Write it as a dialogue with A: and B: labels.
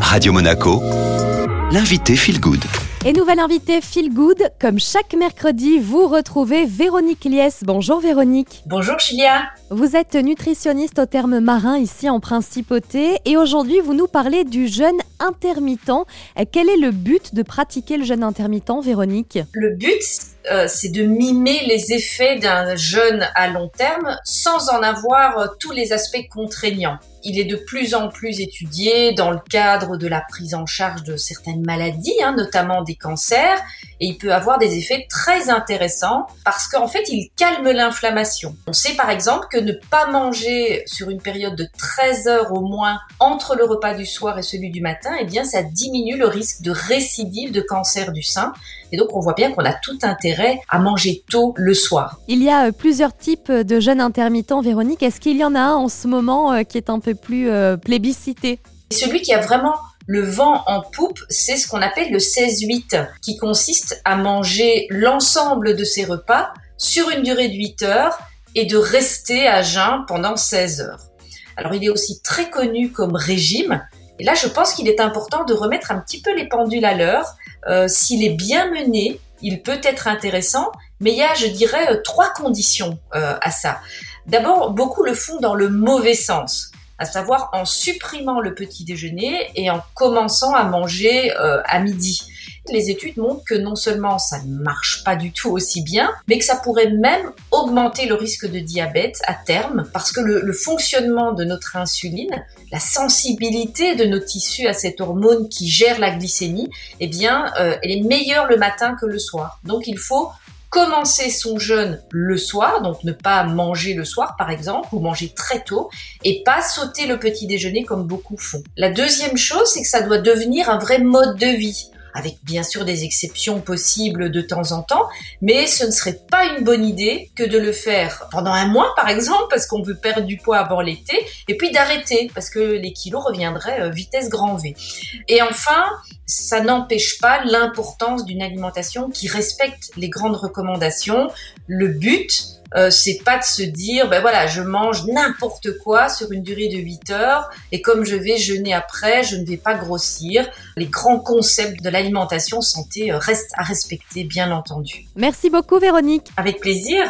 A: Radio Monaco, l'invité Feel Good.
B: Et nouvelle invitée Feel Good, comme chaque mercredi, vous retrouvez Véronique Liès. Bonjour Véronique.
C: Bonjour Julia.
B: Vous êtes nutritionniste au terme marin ici en Principauté et aujourd'hui vous nous parlez du jeûne intermittent. Quel est le but de pratiquer le jeûne intermittent, Véronique?
C: Le but, euh, c'est de mimer les effets d'un jeûne à long terme sans en avoir euh, tous les aspects contraignants. Il est de plus en plus étudié dans le cadre de la prise en charge de certaines maladies, hein, notamment des cancers, et il peut avoir des effets très intéressants parce qu'en fait, il calme l'inflammation. On sait par exemple que ne pas manger sur une période de 13 heures au moins entre le repas du soir et celui du matin, eh bien, ça diminue le risque de récidive de cancer du sein. Et donc, on voit bien qu'on a tout intérêt à manger tôt le soir.
B: Il y a euh, plusieurs types de jeûnes intermittents, Véronique. Est-ce qu'il y en a un en ce moment euh, qui est un peu plus euh, plébiscité?
C: Celui qui a vraiment le vent en poupe, c'est ce qu'on appelle le 16-8, qui consiste à manger l'ensemble de ses repas sur une durée de 8 heures et de rester à jeun pendant 16 heures. Alors il est aussi très connu comme régime. Et là, je pense qu'il est important de remettre un petit peu les pendules à l'heure. Euh, s'il est bien mené, il peut être intéressant, mais il y a, je dirais, euh, trois conditions euh, à ça. D'abord, beaucoup le font dans le mauvais sens à savoir en supprimant le petit déjeuner et en commençant à manger euh, à midi. Les études montrent que non seulement ça ne marche pas du tout aussi bien, mais que ça pourrait même augmenter le risque de diabète à terme, parce que le, fonctionnement de notre insuline, la sensibilité de nos tissus à cette hormone qui gère la glycémie, eh bien, euh, elle est meilleure le matin que le soir. Donc il faut commencer son jeûne le soir, donc ne pas manger le soir par exemple, ou manger très tôt, et pas sauter le petit déjeuner comme beaucoup font. La deuxième chose, c'est que ça doit devenir un vrai mode de vie avec bien sûr des exceptions possibles de temps en temps, mais ce ne serait pas une bonne idée que de le faire pendant un mois par exemple, parce qu'on veut perdre du poids avant l'été, et puis d'arrêter, parce que les kilos reviendraient euh, vitesse grand V. Et enfin, ça n'empêche pas l'importance d'une alimentation qui respecte les grandes recommandations. Le but, euh, c'est pas de se dire, ben voilà, je mange n'importe quoi sur une durée de 8 heures et comme je vais jeûner après, je ne vais pas grossir. Les grands concepts de l'alimentation santé euh, restent à respecter, bien entendu.
B: Merci beaucoup, Véronique.
C: Avec plaisir.